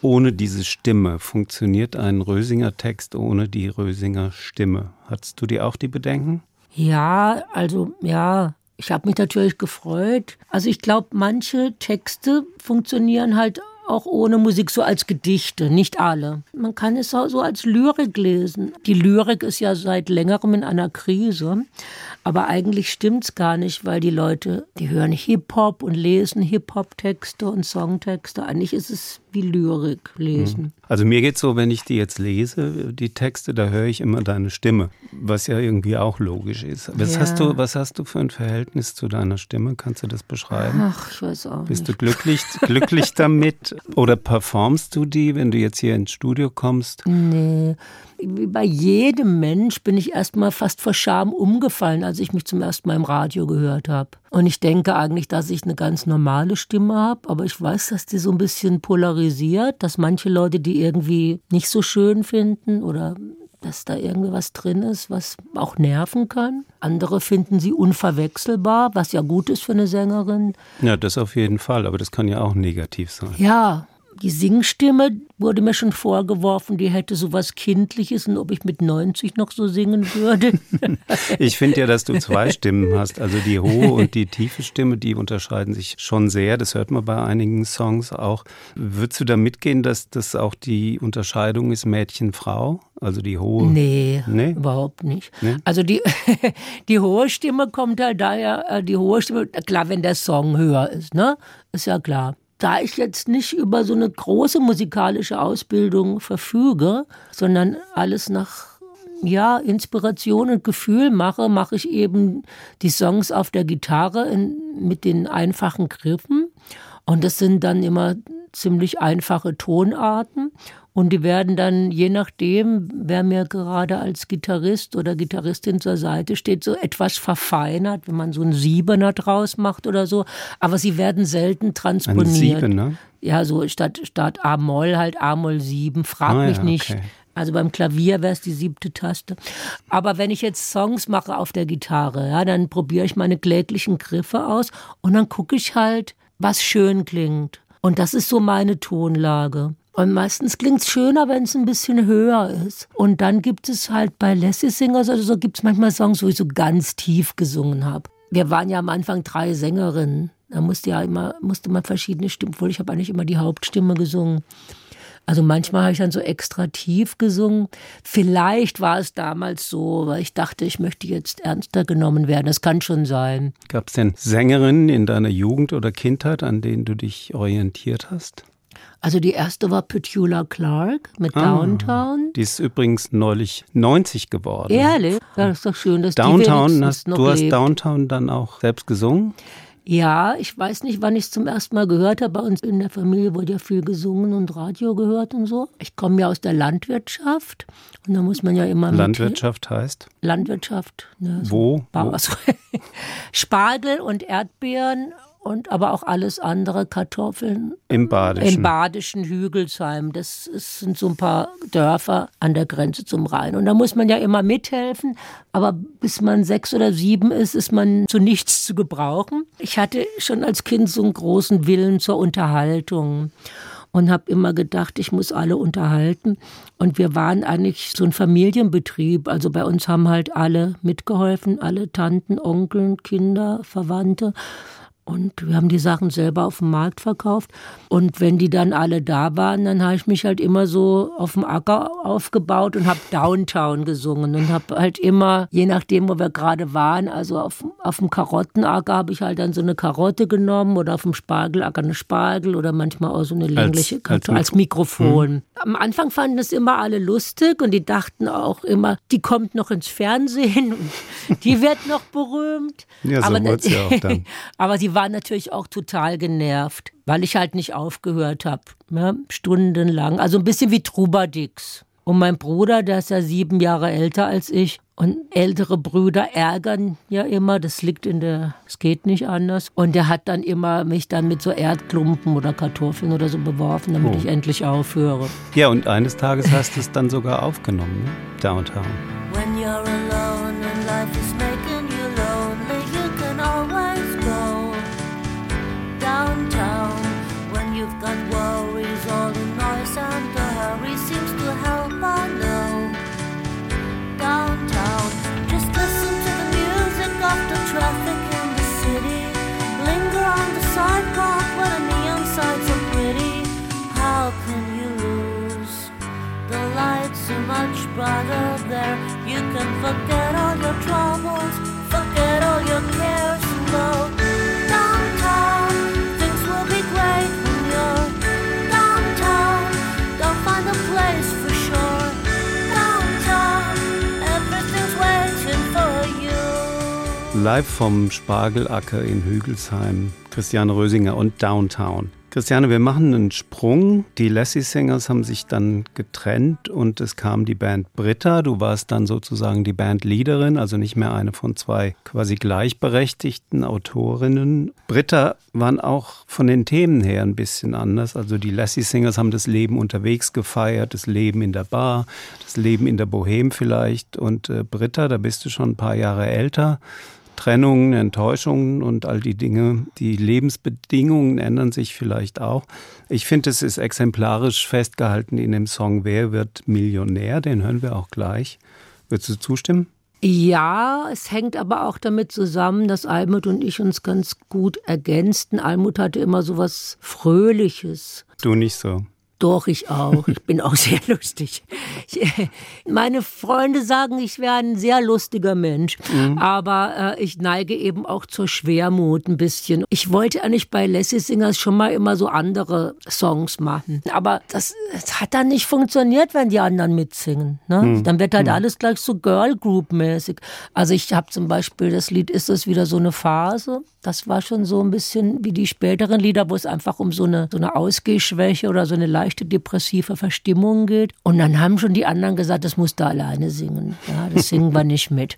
Ohne diese Stimme funktioniert ein Rösinger Text ohne die Rösinger Stimme. Hattest du dir auch die Bedenken? Ja, also ja, ich habe mich natürlich gefreut. Also ich glaube, manche Texte funktionieren halt auch ohne Musik so als Gedichte, nicht alle. Man kann es auch so als Lyrik lesen. Die Lyrik ist ja seit längerem in einer Krise, aber eigentlich stimmt's gar nicht, weil die Leute, die hören Hip-Hop und lesen Hip-Hop-Texte und Songtexte. Eigentlich ist es wie Lyrik lesen. Mhm. Also mir geht's so, wenn ich die jetzt lese, die Texte, da höre ich immer deine Stimme, was ja irgendwie auch logisch ist. Was ja. hast du, was hast du für ein Verhältnis zu deiner Stimme? Kannst du das beschreiben? Ach, ich weiß auch Bist nicht. du glücklich, glücklich damit? Oder performst du die, wenn du jetzt hier ins Studio kommst? Nee. Wie bei jedem Mensch bin ich erstmal fast vor Scham umgefallen, als ich mich zum ersten Mal im Radio gehört habe. Und ich denke eigentlich, dass ich eine ganz normale Stimme habe, aber ich weiß, dass die so ein bisschen polarisiert, dass manche Leute die irgendwie nicht so schön finden oder dass da irgendwie was drin ist, was auch nerven kann. Andere finden sie unverwechselbar, was ja gut ist für eine Sängerin. Ja, das auf jeden Fall, aber das kann ja auch negativ sein. Ja, die Singstimme wurde mir schon vorgeworfen, die hätte so was Kindliches und ob ich mit 90 noch so singen würde. ich finde ja, dass du zwei Stimmen hast. Also die hohe und die tiefe Stimme, die unterscheiden sich schon sehr. Das hört man bei einigen Songs auch. Würdest du da mitgehen, dass das auch die Unterscheidung ist Mädchen-Frau? Also die hohe. Nee, nee? überhaupt nicht. Nee? Also die, die hohe Stimme kommt halt daher, äh, die hohe Stimme, klar, wenn der Song höher ist, ne? Ist ja klar da ich jetzt nicht über so eine große musikalische Ausbildung verfüge, sondern alles nach ja, Inspiration und Gefühl mache, mache ich eben die Songs auf der Gitarre in, mit den einfachen Griffen. Und das sind dann immer ziemlich einfache Tonarten. Und die werden dann, je nachdem, wer mir gerade als Gitarrist oder Gitarristin zur Seite steht, so etwas verfeinert, wenn man so einen Siebener draus macht oder so. Aber sie werden selten transponiert. Ein Siebener? Ja, so statt, statt A-Moll halt A-Moll 7. Frag ah, mich ja, nicht. Okay. Also beim Klavier wäre es die siebte Taste. Aber wenn ich jetzt Songs mache auf der Gitarre, ja, dann probiere ich meine kläglichen Griffe aus und dann gucke ich halt, was schön klingt. Und das ist so meine Tonlage. Und meistens klingt es schöner, wenn es ein bisschen höher ist. Und dann gibt es halt bei Lassie Singers oder so, gibt es manchmal Songs, wo ich so ganz tief gesungen habe. Wir waren ja am Anfang drei Sängerinnen. Da musste ja immer, musste man verschiedene Stimmen, obwohl ich habe eigentlich immer die Hauptstimme gesungen. Also manchmal habe ich dann so extra tief gesungen. Vielleicht war es damals so, weil ich dachte, ich möchte jetzt ernster genommen werden. Das kann schon sein. Gab es denn Sängerinnen in deiner Jugend oder Kindheit, an denen du dich orientiert hast? Also die erste war Petula Clark mit ah, Downtown. Die ist übrigens neulich 90 geworden. Ehrlich? Ja, das ist doch schön, dass Downtown, die hast, noch Du hast lebt. Downtown dann auch selbst gesungen? Ja, ich weiß nicht, wann ich es zum ersten Mal gehört habe. Bei uns in der Familie wurde ja viel gesungen und Radio gehört und so. Ich komme ja aus der Landwirtschaft und da muss man ja immer Landwirtschaft heißt? Landwirtschaft. Ne, so Wo? Wo? Spargel und Erdbeeren und aber auch alles andere, Kartoffeln. Im Badischen. Im Badischen Hügelsheim. Das sind so ein paar Dörfer an der Grenze zum Rhein. Und da muss man ja immer mithelfen. Aber bis man sechs oder sieben ist, ist man zu nichts zu gebrauchen. Ich hatte schon als Kind so einen großen Willen zur Unterhaltung und habe immer gedacht, ich muss alle unterhalten. Und wir waren eigentlich so ein Familienbetrieb. Also bei uns haben halt alle mitgeholfen, alle Tanten, Onkeln, Kinder, Verwandte. Und wir haben die Sachen selber auf dem Markt verkauft. Und wenn die dann alle da waren, dann habe ich mich halt immer so auf dem Acker aufgebaut und habe Downtown gesungen und habe halt immer, je nachdem, wo wir gerade waren, also auf, auf dem Karottenacker habe ich halt dann so eine Karotte genommen oder auf dem Spargelacker eine Spargel oder manchmal auch so eine längliche als, als, als Mikrofon. Am Anfang fanden das immer alle lustig und die dachten auch immer, die kommt noch ins Fernsehen und die wird noch berühmt. Ja, so aber, ja auch dann. aber die war natürlich auch total genervt, weil ich halt nicht aufgehört habe. Ne? Stundenlang. Also ein bisschen wie Trubadix. Und mein Bruder, der ist ja sieben Jahre älter als ich. Und ältere Brüder ärgern ja immer, das liegt in der, es geht nicht anders. Und der hat dann immer mich dann mit so Erdklumpen oder Kartoffeln oder so beworfen, damit oh. ich endlich aufhöre. Ja, und eines Tages hast du es dann sogar aufgenommen, ne? Downtown. When you're alone and life is making you lonely, you can always go downtown. When you've got worries, all the noise and the hurry seems to help, I know. Downtown, neon signs are pretty. How can you lose? The lights much brighter there. You can forget all your troubles, forget all your cares and go. Live vom Spargelacker in Hügelsheim, Christiane Rösinger und Downtown. Christiane, wir machen einen Sprung. Die Lassie Singers haben sich dann getrennt und es kam die Band Britta. Du warst dann sozusagen die Bandleaderin, also nicht mehr eine von zwei quasi gleichberechtigten Autorinnen. Britta waren auch von den Themen her ein bisschen anders. Also die Lassie Singers haben das Leben unterwegs gefeiert, das Leben in der Bar, das Leben in der Bohème vielleicht. Und äh, Britta, da bist du schon ein paar Jahre älter. Trennungen, Enttäuschungen und all die Dinge. Die Lebensbedingungen ändern sich vielleicht auch. Ich finde, es ist exemplarisch festgehalten in dem Song Wer wird Millionär? Den hören wir auch gleich. Würdest du zustimmen? Ja, es hängt aber auch damit zusammen, dass Almut und ich uns ganz gut ergänzten. Almut hatte immer so was Fröhliches. Du nicht so. Doch, ich auch. Ich bin auch sehr lustig. Ich, meine Freunde sagen, ich wäre ein sehr lustiger Mensch. Mhm. Aber äh, ich neige eben auch zur Schwermut ein bisschen. Ich wollte eigentlich bei Lassie Singers schon mal immer so andere Songs machen. Aber das, das hat dann nicht funktioniert, wenn die anderen mitsingen. Ne? Mhm. Dann wird halt mhm. alles gleich so Girl Group mäßig. Also ich habe zum Beispiel das Lied Ist es wieder so eine Phase? Das war schon so ein bisschen wie die späteren Lieder, wo es einfach um so eine, so eine Ausgehschwäche oder so eine leichte depressive Verstimmung geht. Und dann haben schon die anderen gesagt, das musst du alleine singen. Ja, das singen wir nicht mit.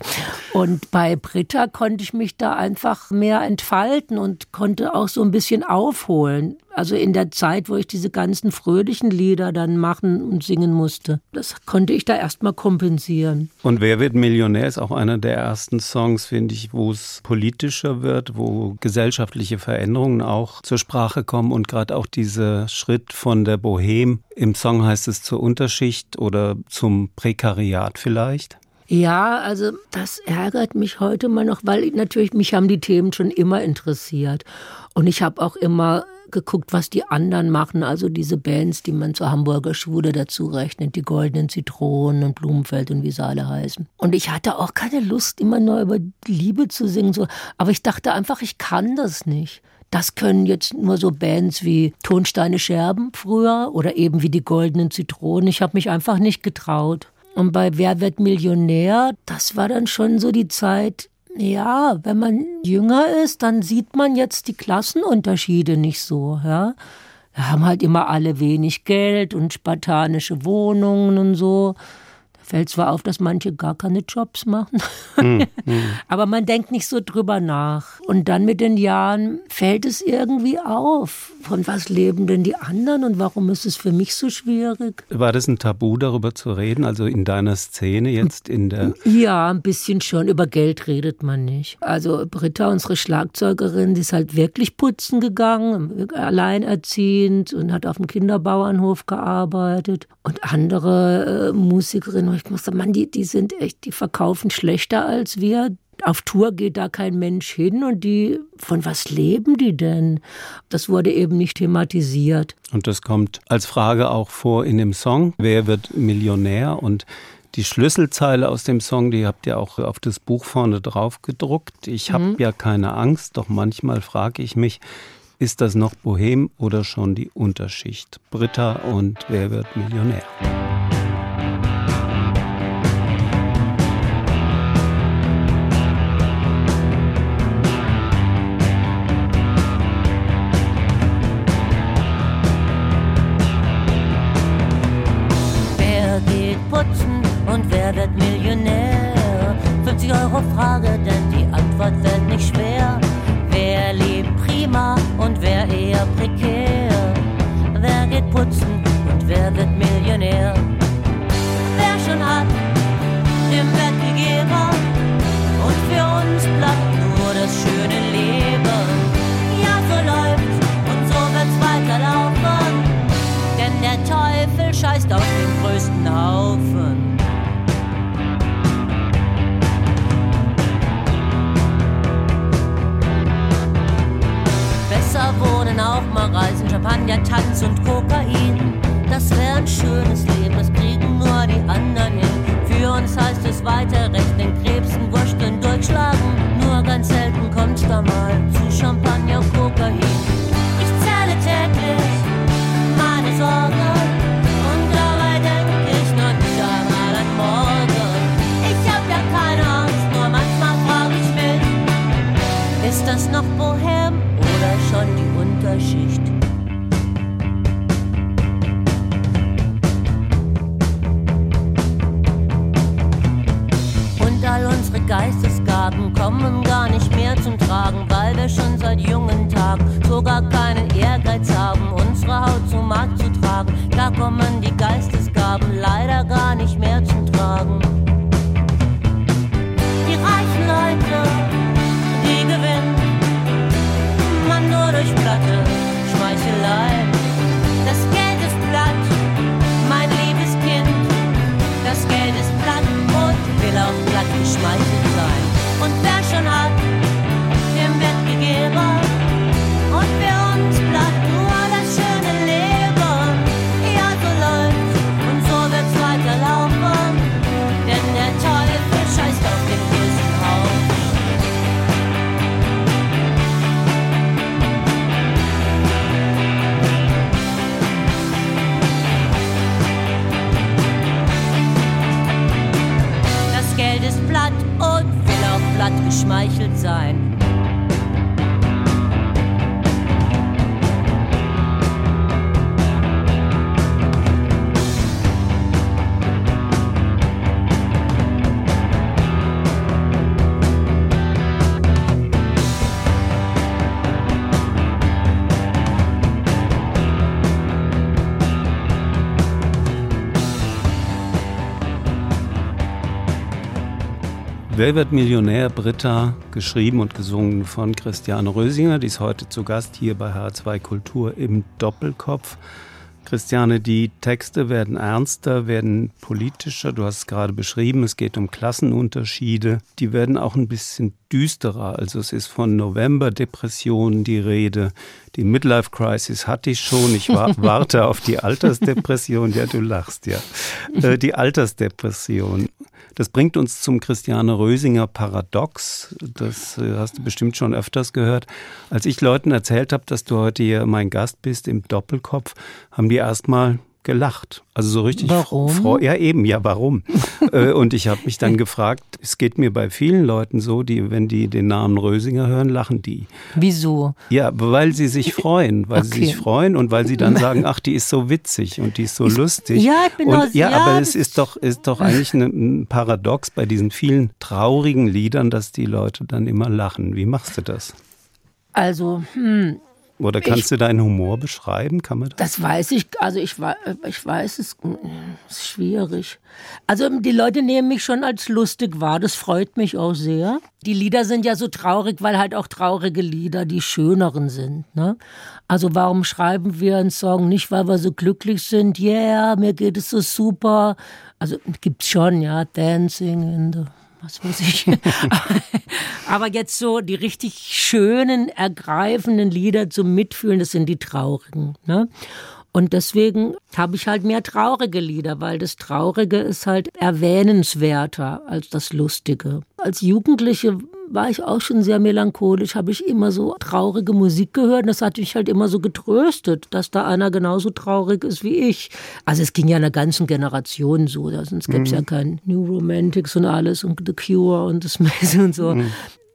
Und bei Britta konnte ich mich da einfach mehr entfalten und konnte auch so ein bisschen aufholen. Also in der Zeit, wo ich diese ganzen fröhlichen Lieder dann machen und singen musste. Das konnte ich da erstmal kompensieren. Und Wer wird Millionär ist auch einer der ersten Songs, finde ich, wo es politischer wird, wo gesellschaftliche Veränderungen auch zur Sprache kommen und gerade auch dieser Schritt von der Bohem. Im Song heißt es zur Unterschicht oder zum Prekariat vielleicht. Ja, also das ärgert mich heute mal noch, weil natürlich mich haben die Themen schon immer interessiert. Und ich habe auch immer geguckt, was die anderen machen, also diese Bands, die man zur Hamburger Schule dazu rechnet, die Goldenen Zitronen und Blumenfeld und wie sie alle heißen. Und ich hatte auch keine Lust, immer nur über Liebe zu singen, so. aber ich dachte einfach, ich kann das nicht. Das können jetzt nur so Bands wie Tonsteine Scherben früher oder eben wie die Goldenen Zitronen. Ich habe mich einfach nicht getraut. Und bei Wer wird Millionär, das war dann schon so die Zeit, ja, wenn man jünger ist, dann sieht man jetzt die Klassenunterschiede nicht so, ja. Wir haben halt immer alle wenig Geld und spartanische Wohnungen und so. Fällt zwar auf, dass manche gar keine Jobs machen, mm, mm. aber man denkt nicht so drüber nach. Und dann mit den Jahren fällt es irgendwie auf. Von was leben denn die anderen und warum ist es für mich so schwierig? War das ein Tabu, darüber zu reden? Also in deiner Szene jetzt in der. Ja, ein bisschen schon. Über Geld redet man nicht. Also Britta, unsere Schlagzeugerin, die ist halt wirklich putzen gegangen, alleinerziehend und hat auf dem Kinderbauernhof gearbeitet. Und andere äh, Musikerinnen, ich muss sagen, Mann, die, die sind echt, die verkaufen schlechter als wir. Auf Tour geht da kein Mensch hin und die, von was leben die denn? Das wurde eben nicht thematisiert. Und das kommt als Frage auch vor in dem Song. Wer wird Millionär? Und die Schlüsselzeile aus dem Song, die habt ihr auch auf das Buch vorne drauf gedruckt. Ich habe mhm. ja keine Angst, doch manchmal frage ich mich, ist das noch Bohem oder schon die Unterschicht? Britta und Wer wird Millionär? können auch mal reisen. Champagner, Tanz und Kokain. Das wäre ein schönes Leben, das kriegen nur die anderen hin. Für uns heißt es weiter recht, rechnen, Krebsen, Wursteln, durchschlagen. Nur ganz selten kommt da mal zu Champagner und Kokain. Ich zähle täglich meine Sorgen. Ist das noch wohl? Geistesgaben kommen gar nicht mehr zum Tragen, weil wir schon seit jungen Tagen sogar keinen Ehrgeiz haben, unsere Haut zum Markt zu tragen. Da kommen die Geistesgaben leider gar nicht mehr zum Tragen. Die reichen Leute, die gewinnen, man nur durch Platte, Schmeichelei. Das Geld ist platt, mein liebes Kind, das Geld ist platt und will auch platt geschmeichelt. und wer schon alt. design. Wer wird Millionär? Britta, geschrieben und gesungen von Christiane Rösinger, die ist heute zu Gast hier bei H2 Kultur im Doppelkopf. Christiane, die Texte werden ernster, werden politischer. Du hast es gerade beschrieben, es geht um Klassenunterschiede. Die werden auch ein bisschen düsterer. Also es ist von November-Depressionen die Rede. Die Midlife-Crisis hatte ich schon. Ich war, warte auf die Altersdepression. Ja, du lachst, ja. Äh, die Altersdepression. Das bringt uns zum Christiane Rösinger Paradox. Das äh, hast du bestimmt schon öfters gehört. Als ich Leuten erzählt habe, dass du heute hier mein Gast bist im Doppelkopf, haben die erstmal gelacht. Also so richtig. Warum? Ja, eben, ja, warum? Äh, und ich habe mich dann gefragt, es geht mir bei vielen Leuten so, die, wenn die den Namen Rösinger hören, lachen die. Wieso? Ja, weil sie sich freuen, weil okay. sie sich freuen und weil sie dann sagen, ach, die ist so witzig und die ist so lustig. Ja, ich bin und, auch, ja, ja, aber es ist doch, ist doch eigentlich ein Paradox bei diesen vielen traurigen Liedern, dass die Leute dann immer lachen. Wie machst du das? Also, hm, oder kannst ich, du deinen Humor beschreiben? Kann man das? Das weiß ich. Also ich, ich weiß, es ist schwierig. Also die Leute nehmen mich schon als lustig wahr. Das freut mich auch sehr. Die Lieder sind ja so traurig, weil halt auch traurige Lieder die schöneren sind. Ne? Also warum schreiben wir einen Song nicht, weil wir so glücklich sind? Yeah, mir geht es so super. Also gibt's schon, ja, Dancing in the was weiß ich. Aber jetzt so die richtig schönen, ergreifenden Lieder zum Mitfühlen, das sind die traurigen. Ne? Und deswegen habe ich halt mehr traurige Lieder, weil das Traurige ist halt erwähnenswerter als das Lustige. Als Jugendliche war ich auch schon sehr melancholisch, habe ich immer so traurige Musik gehört. Das hat mich halt immer so getröstet, dass da einer genauso traurig ist wie ich. Also es ging ja einer ganzen Generation so, sonst gäbe es mhm. ja kein New Romantics und alles und The Cure und das Smith und so. Mhm.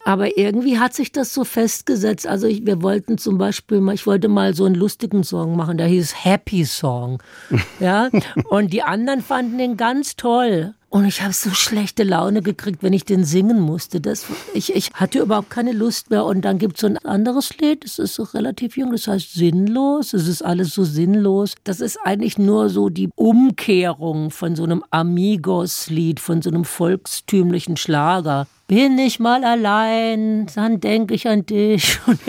Aber irgendwie hat sich das so festgesetzt. Also ich, wir wollten zum Beispiel mal, ich wollte mal so einen lustigen Song machen, der hieß Happy Song. Ja. Und die anderen fanden den ganz toll. Und ich habe so schlechte Laune gekriegt, wenn ich den singen musste. Das, ich, ich hatte überhaupt keine Lust mehr. Und dann gibt es so ein anderes Lied, das ist so relativ jung, das heißt Sinnlos. Es ist alles so sinnlos. Das ist eigentlich nur so die Umkehrung von so einem Amigos-Lied, von so einem volkstümlichen Schlager bin ich mal allein, dann denke ich an dich und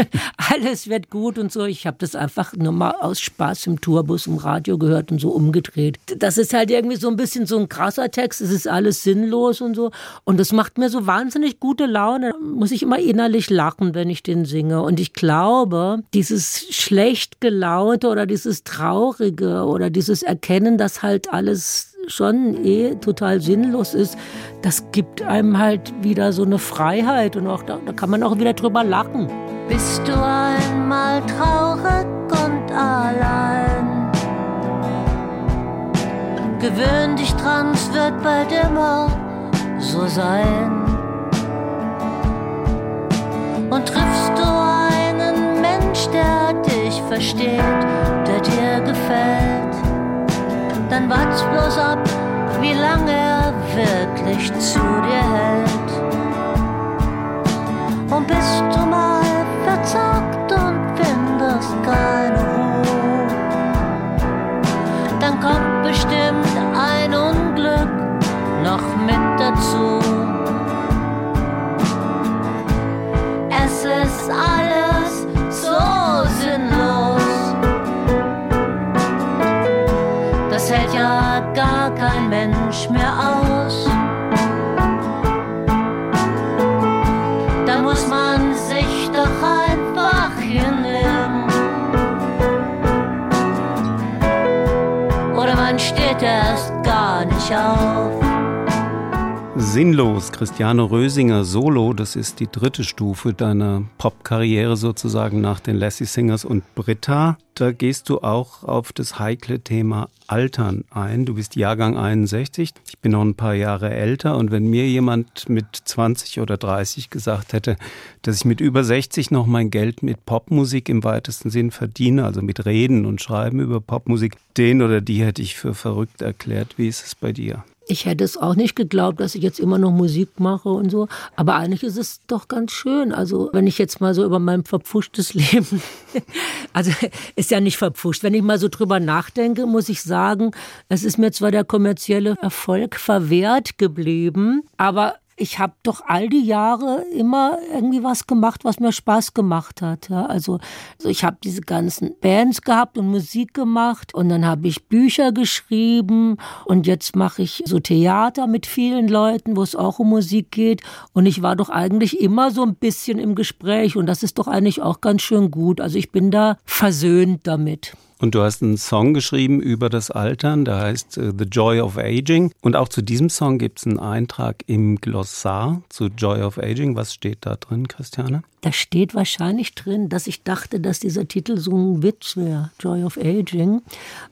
alles wird gut und so. Ich habe das einfach nur mal aus Spaß im Tourbus im Radio gehört und so umgedreht. Das ist halt irgendwie so ein bisschen so ein krasser Text, es ist alles sinnlos und so. Und das macht mir so wahnsinnig gute Laune. Muss ich immer innerlich lachen, wenn ich den singe. Und ich glaube, dieses schlecht gelaunte oder dieses traurige oder dieses Erkennen, dass halt alles schon eh total sinnlos ist, das gibt einem halt wieder so eine Freiheit und auch da, da kann man auch wieder drüber lachen. Bist du einmal traurig und allein? Gewöhn dich dran, es wird bald immer so sein. Und triffst du einen Mensch, der dich versteht, der dir gefällt, dann wart's bloß ab, wie lange er wirklich zu dir hält. Und bist du mal verzagt und findest keine Ruhe, dann kommt bestimmt ein Unglück noch mit dazu. Es ist alles Oder man steht Sinnlos, Christiane Rösinger Solo, das ist die dritte Stufe deiner Popkarriere sozusagen nach den Lassie Singers und Britta. Da gehst du auch auf das heikle Thema Altern ein. Du bist Jahrgang 61, ich bin noch ein paar Jahre älter und wenn mir jemand mit 20 oder 30 gesagt hätte, dass ich mit über 60 noch mein Geld mit Popmusik im weitesten Sinn verdiene, also mit Reden und Schreiben über Popmusik, den oder die hätte ich für verrückt erklärt. Wie ist es bei dir? Ich hätte es auch nicht geglaubt, dass ich jetzt immer noch Musik mache und so. Aber eigentlich ist es doch ganz schön. Also, wenn ich jetzt mal so über mein verpfuschtes Leben, also ist ja nicht verpfuscht. Wenn ich mal so drüber nachdenke, muss ich sagen, es ist mir zwar der kommerzielle Erfolg verwehrt geblieben, aber ich habe doch all die Jahre immer irgendwie was gemacht, was mir Spaß gemacht hat. Ja, also, also ich habe diese ganzen Bands gehabt und Musik gemacht und dann habe ich Bücher geschrieben und jetzt mache ich so Theater mit vielen Leuten, wo es auch um Musik geht und ich war doch eigentlich immer so ein bisschen im Gespräch und das ist doch eigentlich auch ganz schön gut. Also ich bin da versöhnt damit. Und du hast einen Song geschrieben über das Altern, der heißt uh, The Joy of Aging. Und auch zu diesem Song gibt es einen Eintrag im Glossar zu Joy of Aging. Was steht da drin, Christiane? Da steht wahrscheinlich drin, dass ich dachte, dass dieser Titel so ein Witz wäre, Joy of Aging,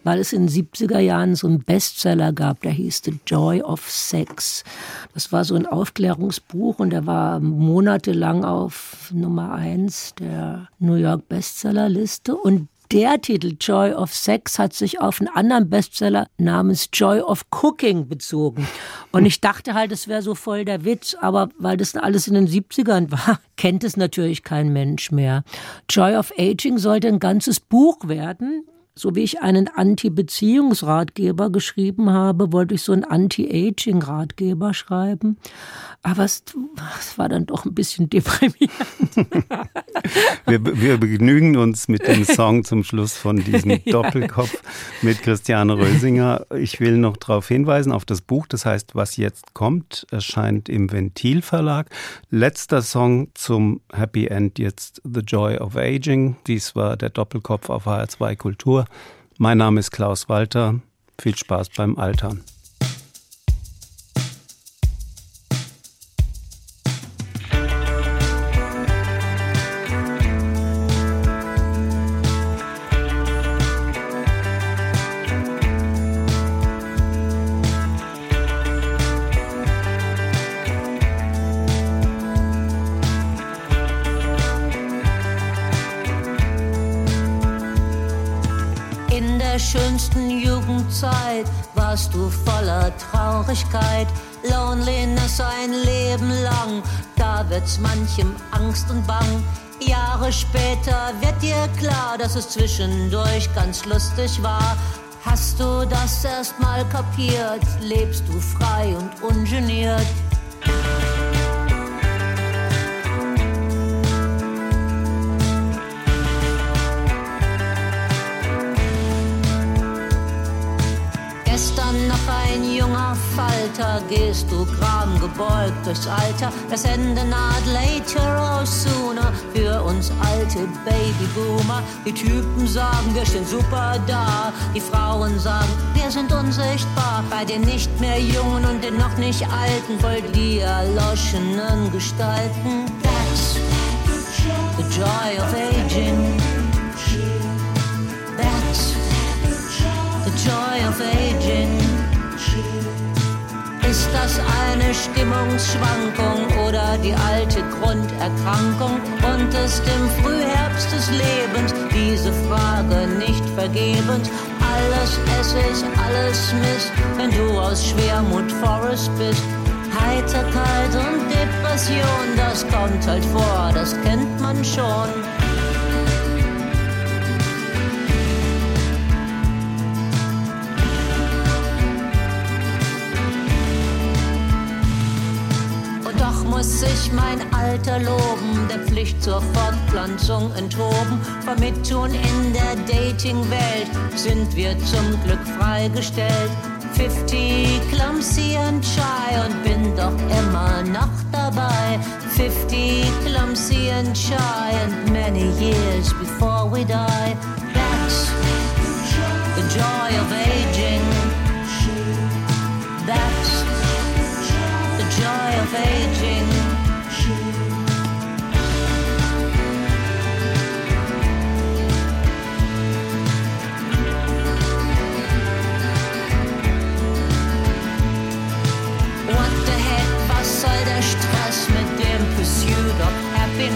weil es in den 70er Jahren so einen Bestseller gab, der hieß The Joy of Sex. Das war so ein Aufklärungsbuch und der war monatelang auf Nummer eins der New York Bestsellerliste. Und der Titel Joy of Sex hat sich auf einen anderen Bestseller namens Joy of Cooking bezogen. Und ich dachte halt, es wäre so voll der Witz, aber weil das alles in den 70ern war, kennt es natürlich kein Mensch mehr. Joy of Aging sollte ein ganzes Buch werden, so wie ich einen Anti-Beziehungsratgeber geschrieben habe, wollte ich so einen Anti-Aging-Ratgeber schreiben. Aber es, es, war dann doch ein bisschen deprimierend. wir, wir, begnügen uns mit dem Song zum Schluss von diesem Doppelkopf mit Christiane Rösinger. Ich will noch darauf hinweisen, auf das Buch, das heißt Was jetzt kommt, erscheint im Ventil Verlag. Letzter Song zum Happy End jetzt The Joy of Aging. Dies war der Doppelkopf auf HR2 Kultur. Mein Name ist Klaus Walter. Viel Spaß beim Altern. Manchem Angst und Bang. Jahre später wird dir klar, dass es zwischendurch ganz lustig war. Hast du das erst mal kapiert, lebst du frei und ungeniert. Falter gehst du gram gebeugt durchs Alter. Das Ende naht later or sooner für uns alte Babyboomer. Die Typen sagen, wir stehen super da. Die Frauen sagen, wir sind unsichtbar. Bei den nicht mehr Jungen und den noch nicht Alten, voll die erloschenen Gestalten. That's the joy of aging. That's the joy of aging. Ist das eine Stimmungsschwankung oder die alte Grunderkrankung? Und ist im Frühherbst des Lebens diese Frage nicht vergebens? Alles Essig, alles Mist, wenn du aus Schwermut Forest bist. Heiterkeit und Depression, das kommt halt vor, das kennt man schon. Muss sich mein Alter loben, der Pflicht zur Fortpflanzung enthoben. Vermittun in der Dating-Welt sind wir zum Glück freigestellt. 50 clumsy and shy und bin doch immer noch dabei. 50 clumsy and shy and many years before we die. That's the joy of aging.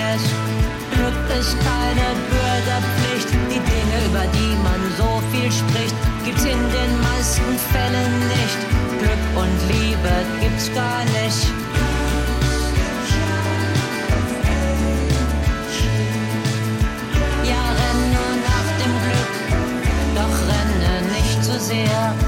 Stress. Glück ist keine Bürgerpflicht, die Dinge, über die man so viel spricht, gibt's in den meisten Fällen nicht. Glück und Liebe gibt's gar nicht. Ja, renn nur nach dem Glück, doch renne nicht zu sehr.